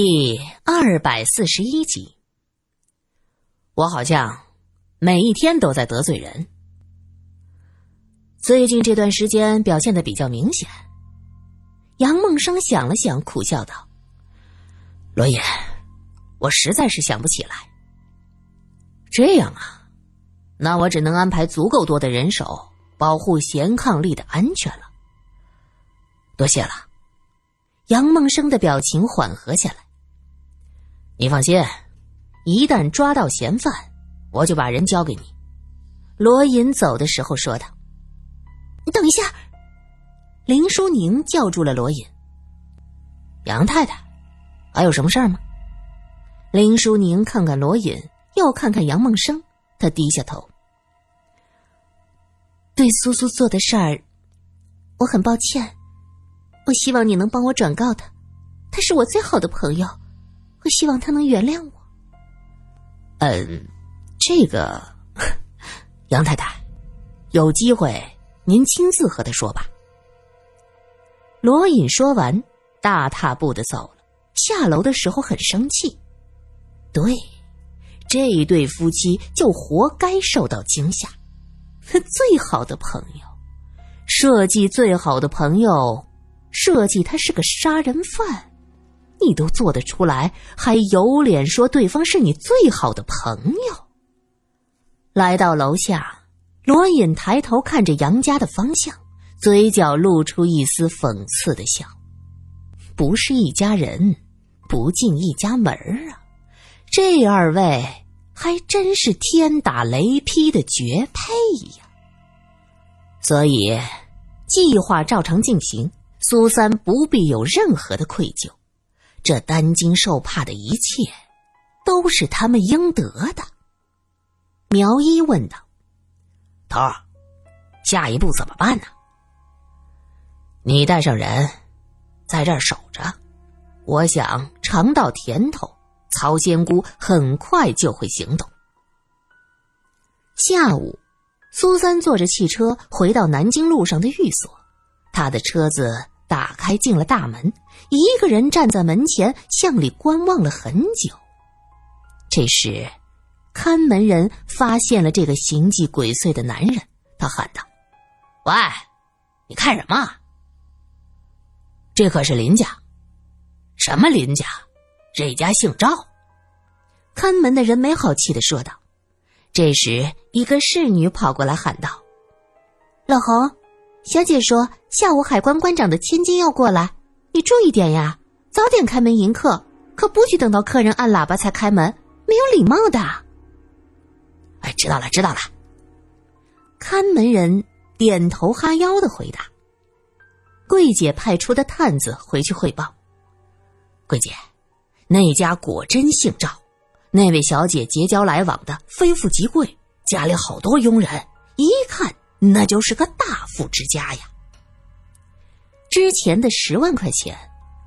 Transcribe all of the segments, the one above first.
第二百四十一集，我好像每一天都在得罪人。最近这段时间表现的比较明显。杨梦生想了想，苦笑道：“罗隐，我实在是想不起来。这样啊，那我只能安排足够多的人手保护贤伉俪的安全了。多谢了。”杨梦生的表情缓和下来。你放心，一旦抓到嫌犯，我就把人交给你。”罗隐走的时候说道。“你等一下！”林淑宁叫住了罗隐。“杨太太，还有什么事儿吗？”林淑宁看看罗隐，又看看杨梦生，他低下头：“对苏苏做的事儿，我很抱歉。我希望你能帮我转告他，他是我最好的朋友。”我希望他能原谅我。嗯，这个杨太太，有机会您亲自和他说吧。罗隐说完，大踏步的走了。下楼的时候很生气，对，这一对夫妻就活该受到惊吓。最好的朋友，设计最好的朋友，设计他是个杀人犯。你都做得出来，还有脸说对方是你最好的朋友？来到楼下，罗隐抬头看着杨家的方向，嘴角露出一丝讽刺的笑。不是一家人，不进一家门啊！这二位还真是天打雷劈的绝配呀！所以，计划照常进行，苏三不必有任何的愧疚。这担惊受怕的一切，都是他们应得的。苗一问道：“头儿，下一步怎么办呢？”你带上人，在这儿守着。我想尝到甜头，曹仙姑很快就会行动。下午，苏三坐着汽车回到南京路上的寓所，他的车子。打开进了大门，一个人站在门前向里观望了很久。这时，看门人发现了这个形迹鬼祟的男人，他喊道：“喂，你看什么？这可是林家，什么林家？这家姓赵。”看门的人没好气的说道。这时，一个侍女跑过来喊道：“老侯。”小姐说：“下午海关关长的千金要过来，你注意点呀，早点开门迎客，可不许等到客人按喇叭才开门，没有礼貌的。”哎，知道了，知道了。看门人点头哈腰的回答。桂姐派出的探子回去汇报：“桂姐，那家果真姓赵，那位小姐结交来往的非富即贵，家里好多佣人，一看。”那就是个大富之家呀！之前的十万块钱，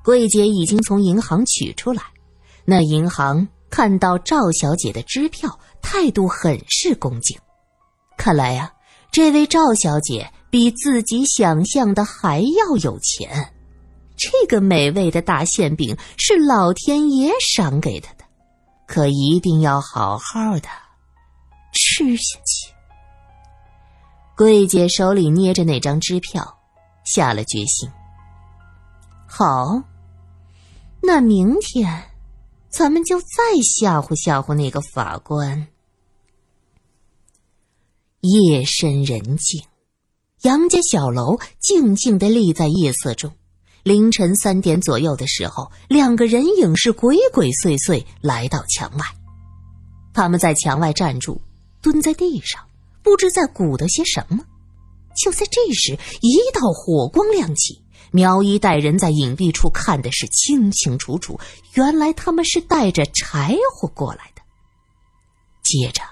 桂姐已经从银行取出来。那银行看到赵小姐的支票，态度很是恭敬。看来呀，这位赵小姐比自己想象的还要有钱。这个美味的大馅饼是老天爷赏给她的，可一定要好好的吃下去。桂姐手里捏着那张支票，下了决心。好，那明天咱们就再吓唬吓唬那个法官。夜深人静，杨家小楼静静的立在夜色中。凌晨三点左右的时候，两个人影是鬼鬼祟祟来到墙外。他们在墙外站住，蹲在地上。不知在鼓捣些什么，就在这时，一道火光亮起。苗一带人在隐蔽处看的是清清楚楚，原来他们是带着柴火过来的。接着，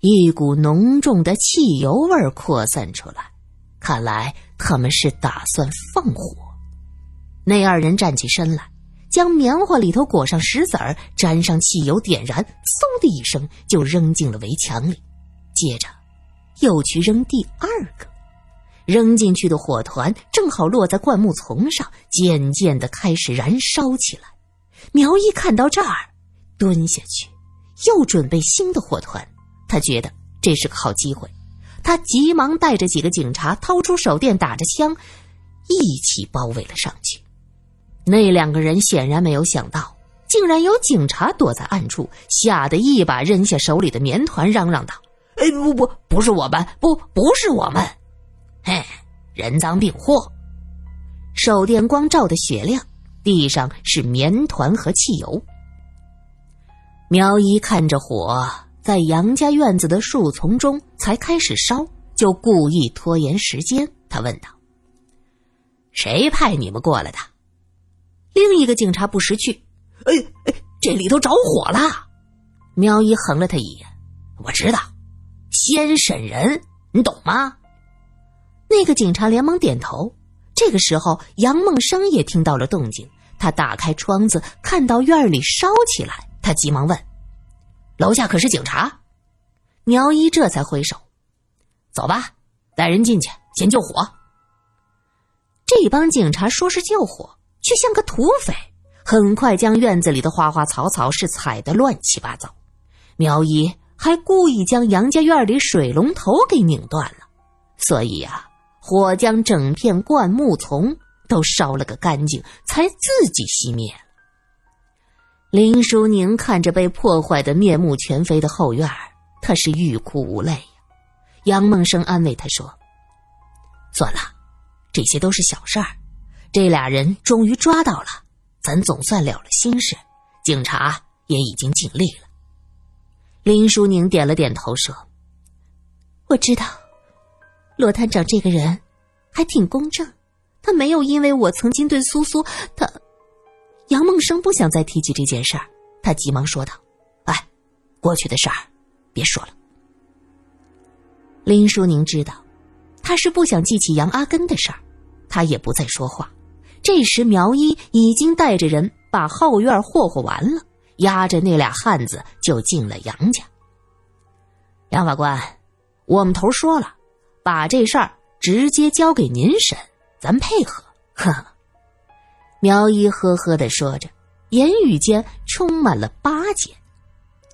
一股浓重的汽油味扩散出来，看来他们是打算放火。那二人站起身来，将棉花里头裹上石子儿，沾上汽油，点燃，嗖的一声就扔进了围墙里，接着。又去扔第二个，扔进去的火团正好落在灌木丛上，渐渐的开始燃烧起来。苗一看到这儿，蹲下去，又准备新的火团。他觉得这是个好机会，他急忙带着几个警察，掏出手电，打着枪，一起包围了上去。那两个人显然没有想到，竟然有警察躲在暗处，吓得一把扔下手里的棉团，嚷嚷道：“哎，不不，不是我们，不，不是我们！嘿，人赃并获！”手电光照的雪亮，地上是棉团和汽油。苗一看着火在杨家院子的树丛中才开始烧，就故意拖延时间。他问道：“谁派你们过来的？”另一个警察不识趣：“哎哎，这里头着火了！”苗一横了他一眼：“我知道，先审人，你懂吗？”那个警察连忙点头。这个时候，杨梦生也听到了动静。他打开窗子，看到院里烧起来，他急忙问：“楼下可是警察？”苗一这才挥手：“走吧，带人进去，先救火。”这帮警察说是救火，却像个土匪，很快将院子里的花花草草是踩得乱七八糟。苗一还故意将杨家院里水龙头给拧断了，所以呀。火将整片灌木丛都烧了个干净，才自己熄灭了。林淑宁看着被破坏的面目全非的后院，他是欲哭无泪呀。杨梦生安慰他说：“算了，这些都是小事儿。这俩人终于抓到了，咱总算了了心事。警察也已经尽力了。”林淑宁点了点头说：“我知道。”罗探长这个人还挺公正，他没有因为我曾经对苏苏他。杨梦生不想再提起这件事儿，他急忙说道：“哎，过去的事儿别说了。”林淑宁知道他是不想记起杨阿根的事儿，他也不再说话。这时苗一已经带着人把后院霍霍完了，押着那俩汉子就进了杨家。杨法官，我们头说了。把这事儿直接交给您审，咱配合。呵，呵苗一呵呵的说着，言语间充满了巴结。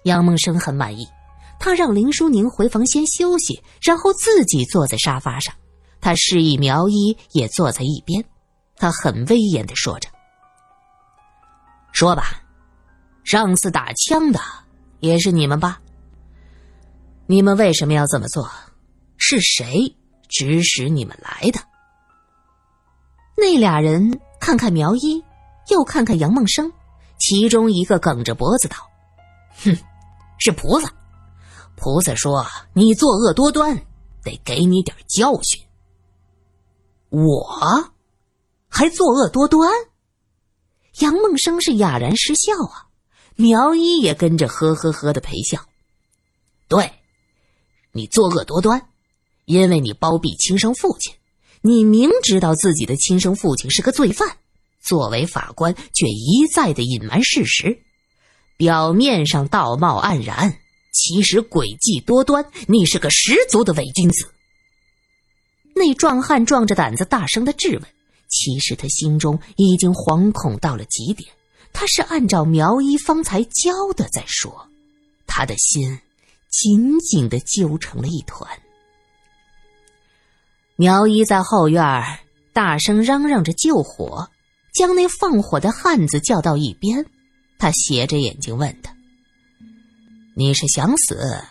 杨梦生很满意，他让林淑宁回房先休息，然后自己坐在沙发上。他示意苗一也坐在一边，他很威严的说着：“说吧，上次打枪的也是你们吧？你们为什么要这么做？”是谁指使你们来的？那俩人看看苗一，又看看杨梦生，其中一个梗着脖子道：“哼，是菩萨。菩萨说你作恶多端，得给你点教训。我还作恶多端？”杨梦生是哑然失笑啊，苗一也跟着呵呵呵的陪笑。对，你作恶多端。因为你包庇亲生父亲，你明知道自己的亲生父亲是个罪犯，作为法官却一再的隐瞒事实，表面上道貌岸然，其实诡计多端。你是个十足的伪君子。那壮汉壮着胆子大声的质问，其实他心中已经惶恐到了极点。他是按照苗一方才教的在说，他的心紧紧的揪成了一团。苗一在后院大声嚷嚷着救火，将那放火的汉子叫到一边。他斜着眼睛问他：“你是想死，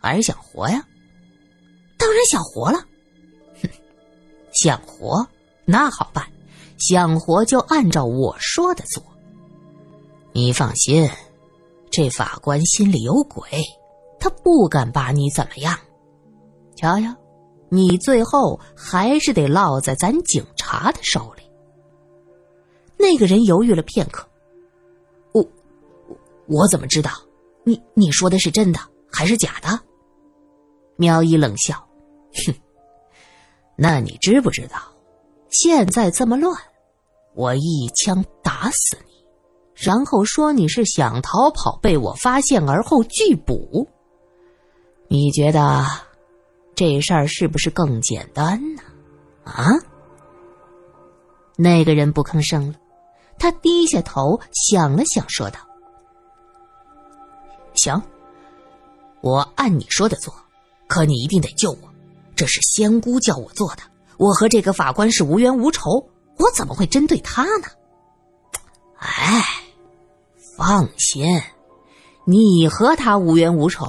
还是想活呀？”“当然想活了。”“哼，想活那好办，想活就按照我说的做。你放心，这法官心里有鬼，他不敢把你怎么样。瞧瞧。”你最后还是得落在咱警察的手里。那个人犹豫了片刻，我我怎么知道？你你说的是真的还是假的？苗一冷笑，哼，那你知不知道，现在这么乱，我一枪打死你，然后说你是想逃跑被我发现而后拒捕，你觉得？这事儿是不是更简单呢？啊？那个人不吭声了，他低下头想了想，说道：“行，我按你说的做，可你一定得救我。这是仙姑叫我做的，我和这个法官是无冤无仇，我怎么会针对他呢？”哎，放心，你和他无冤无仇，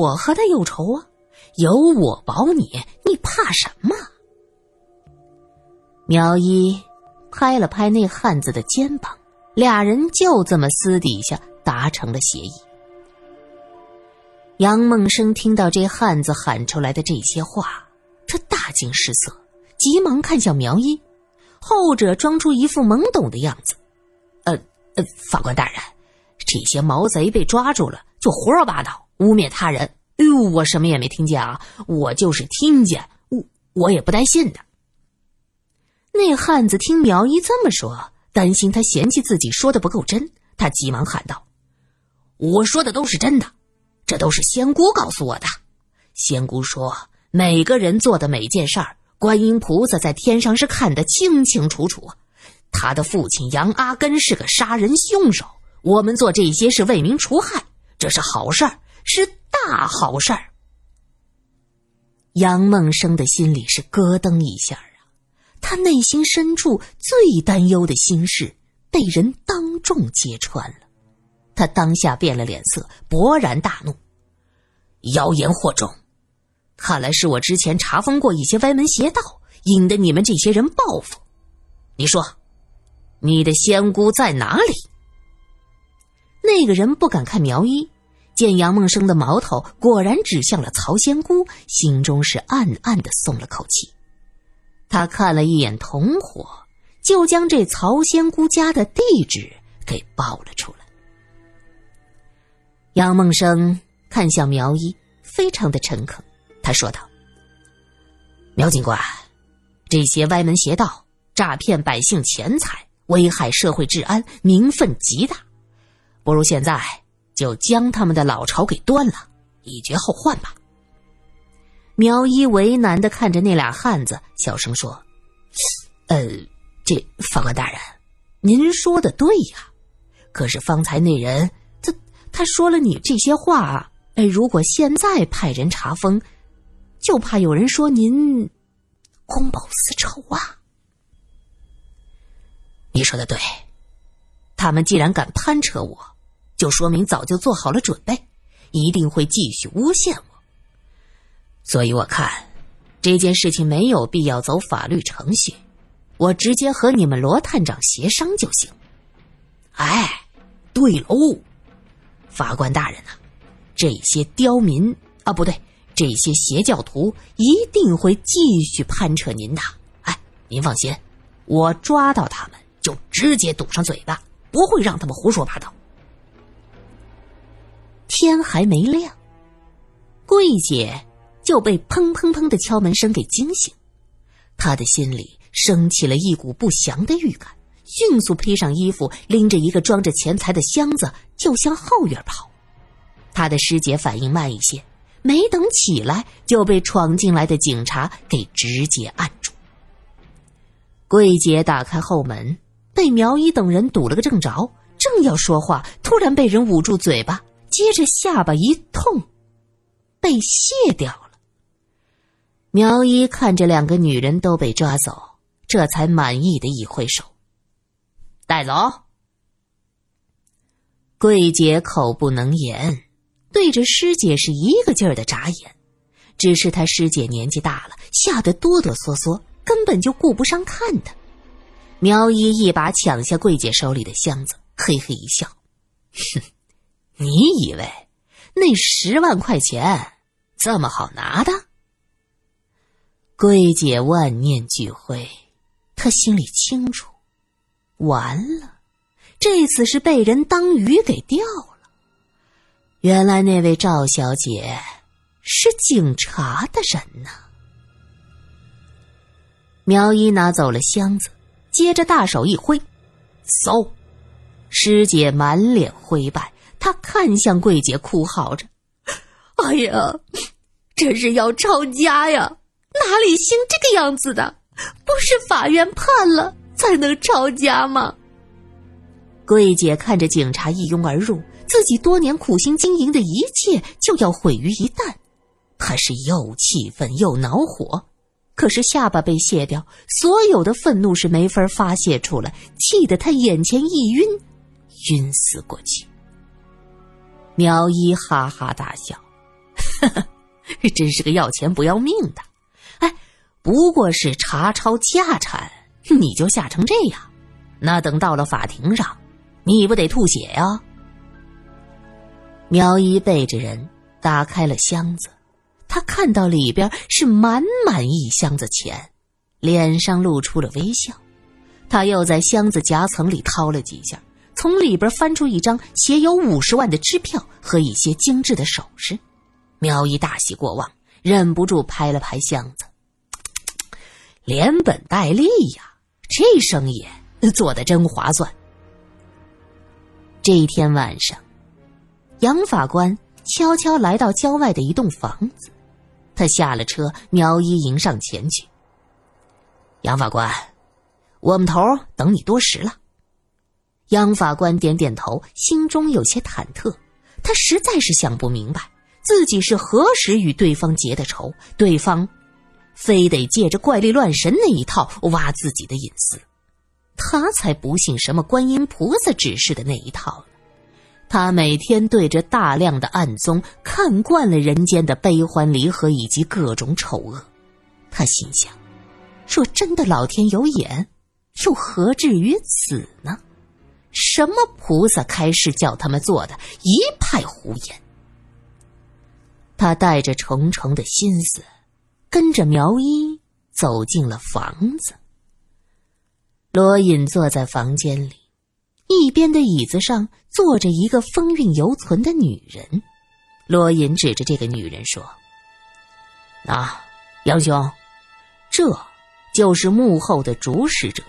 我和他有仇啊！有我保你，你怕什么？苗一拍了拍那汉子的肩膀，俩人就这么私底下达成了协议。杨梦生听到这汉子喊出来的这些话，他大惊失色，急忙看向苗一，后者装出一副懵懂的样子。呃，法官大人，这些毛贼被抓住了，就胡说八道，污蔑他人。哎呦，我什么也没听见啊！我就是听见，我我也不带信的。那汉子听苗一这么说，担心他嫌弃自己说的不够真，他急忙喊道：“我说的都是真的，这都是仙姑告诉我的。仙姑说，每个人做的每件事儿，观音菩萨在天上是看得清清楚楚。”他的父亲杨阿根是个杀人凶手，我们做这些是为民除害，这是好事儿，是大好事儿。杨梦生的心里是咯噔一下啊，他内心深处最担忧的心事被人当众揭穿了，他当下变了脸色，勃然大怒：“妖言惑众！看来是我之前查封过一些歪门邪道，引得你们这些人报复。你说。”你的仙姑在哪里？那个人不敢看苗一，见杨梦生的矛头果然指向了曹仙姑，心中是暗暗的松了口气。他看了一眼同伙，就将这曹仙姑家的地址给报了出来。杨梦生看向苗一，非常的诚恳，他说道：“苗警官，这些歪门邪道，诈骗百姓钱财。”危害社会治安，名分极大，不如现在就将他们的老巢给端了，以绝后患吧。苗一为难的看着那俩汉子，小声说：“呃，这法官大人，您说的对呀。可是方才那人，他他说了你这些话，哎，如果现在派人查封，就怕有人说您公报私仇啊。”说的对，他们既然敢攀扯我，就说明早就做好了准备，一定会继续诬陷我。所以我看这件事情没有必要走法律程序，我直接和你们罗探长协商就行。哎，对喽，法官大人呐，这些刁民啊，不对，这些邪教徒一定会继续攀扯您的。哎，您放心，我抓到他们。就直接堵上嘴巴，不会让他们胡说八道。天还没亮，桂姐就被砰砰砰的敲门声给惊醒，她的心里升起了一股不祥的预感，迅速披上衣服，拎着一个装着钱财的箱子就向后院跑。她的师姐反应慢一些，没等起来就被闯进来的警察给直接按住。桂姐打开后门。被苗一等人堵了个正着，正要说话，突然被人捂住嘴巴，接着下巴一痛，被卸掉了。苗一看着两个女人都被抓走，这才满意的一挥手，带走。桂姐口不能言，对着师姐是一个劲儿的眨眼，只是她师姐年纪大了，吓得哆哆嗦嗦，根本就顾不上看她。苗一一把抢下桂姐手里的箱子，嘿嘿一笑：“哼，你以为那十万块钱这么好拿的？”桂姐万念俱灰，她心里清楚，完了，这次是被人当鱼给钓了。原来那位赵小姐是警察的人呢。苗一拿走了箱子。接着大手一挥，嗖！师姐满脸灰败，她看向桂姐，哭嚎着：“哎呀，这是要抄家呀！哪里兴这个样子的？不是法院判了才能抄家吗？桂姐看着警察一拥而入，自己多年苦心经营的一切就要毁于一旦，她是又气愤又恼火。可是下巴被卸掉，所有的愤怒是没法发泄出来，气得他眼前一晕，晕死过去。苗一哈哈大笑，呵呵，真是个要钱不要命的。哎，不过是查抄家产，你就吓成这样，那等到了法庭上。你不得吐血呀！苗一背着人打开了箱子，他看到里边是满满一箱子钱，脸上露出了微笑。他又在箱子夹层里掏了几下，从里边翻出一张写有五十万的支票和一些精致的首饰。苗一大喜过望，忍不住拍了拍箱子，连本带利呀！这生意做的真划算。这一天晚上，杨法官悄悄来到郊外的一栋房子。他下了车，苗一迎上前去。杨法官，我们头等你多时了。杨法官点点头，心中有些忐忑。他实在是想不明白，自己是何时与对方结的仇，对方非得借着怪力乱神那一套挖自己的隐私。他才不信什么观音菩萨指示的那一套！他每天对着大量的案宗看惯了人间的悲欢离合以及各种丑恶，他心想：若真的老天有眼，又何至于此呢？什么菩萨开示叫他们做的，一派胡言。他带着重重的心思，跟着苗一走进了房子。罗隐坐在房间里，一边的椅子上坐着一个风韵犹存的女人。罗隐指着这个女人说：“啊杨兄，这就是幕后的主使者，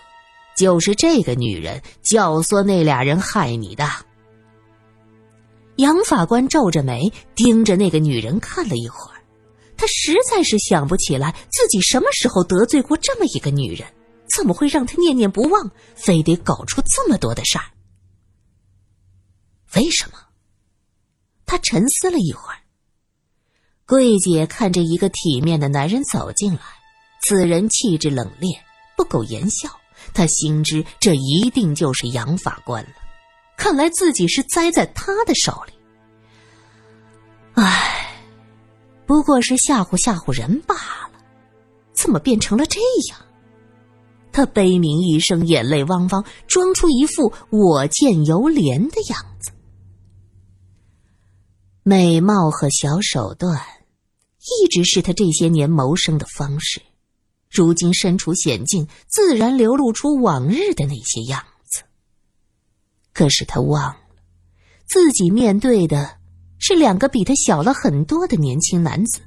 就是这个女人教唆那俩人害你的。”杨法官皱着眉盯着那个女人看了一会儿，他实在是想不起来自己什么时候得罪过这么一个女人。怎么会让他念念不忘，非得搞出这么多的事儿？为什么？他沉思了一会儿。桂姐看着一个体面的男人走进来，此人气质冷冽，不苟言笑。她心知这一定就是杨法官了。看来自己是栽在他的手里。唉，不过是吓唬吓唬人罢了，怎么变成了这样？他悲鸣一声，眼泪汪汪，装出一副我见犹怜的样子。美貌和小手段，一直是他这些年谋生的方式。如今身处险境，自然流露出往日的那些样子。可是他忘了，自己面对的是两个比他小了很多的年轻男子，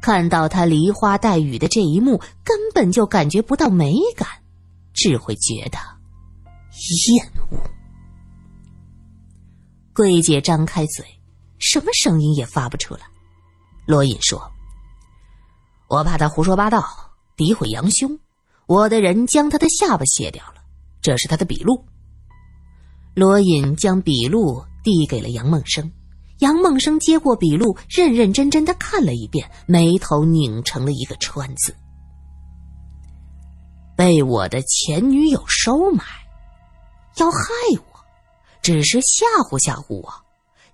看到他梨花带雨的这一幕，根本就感觉不到美感。只会觉得厌恶。桂姐张开嘴，什么声音也发不出来。罗隐说：“我怕他胡说八道，诋毁杨兄，我的人将他的下巴卸掉了，这是他的笔录。”罗隐将笔录递给了杨梦生，杨梦生接过笔录，认认真真的看了一遍，眉头拧成了一个川字。被我的前女友收买，要害我，只是吓唬吓唬我，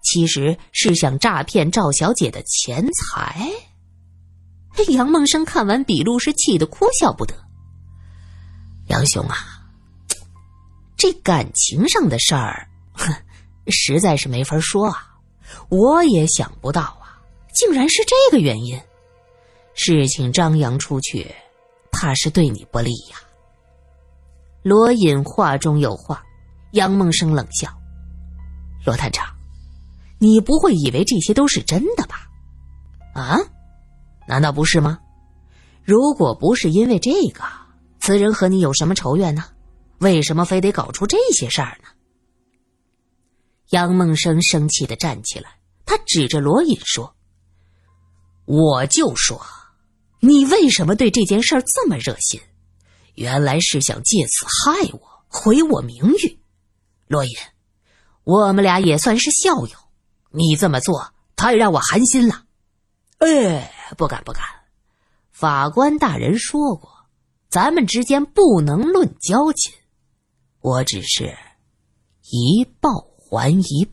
其实是想诈骗赵小姐的钱财。杨梦生看完笔录是气得哭笑不得。杨兄啊，这感情上的事儿，哼，实在是没法说啊。我也想不到啊，竟然是这个原因。事情张扬出去。怕是对你不利呀。罗隐话中有话，杨梦生冷笑：“罗探长，你不会以为这些都是真的吧？啊？难道不是吗？如果不是因为这个，此人和你有什么仇怨呢？为什么非得搞出这些事儿呢？”杨梦生生气的站起来，他指着罗隐说：“我就说。”你为什么对这件事这么热心？原来是想借此害我，毁我名誉。罗隐，我们俩也算是校友，你这么做太让我寒心了。哎，不敢不敢，法官大人说过，咱们之间不能论交情，我只是一报还一。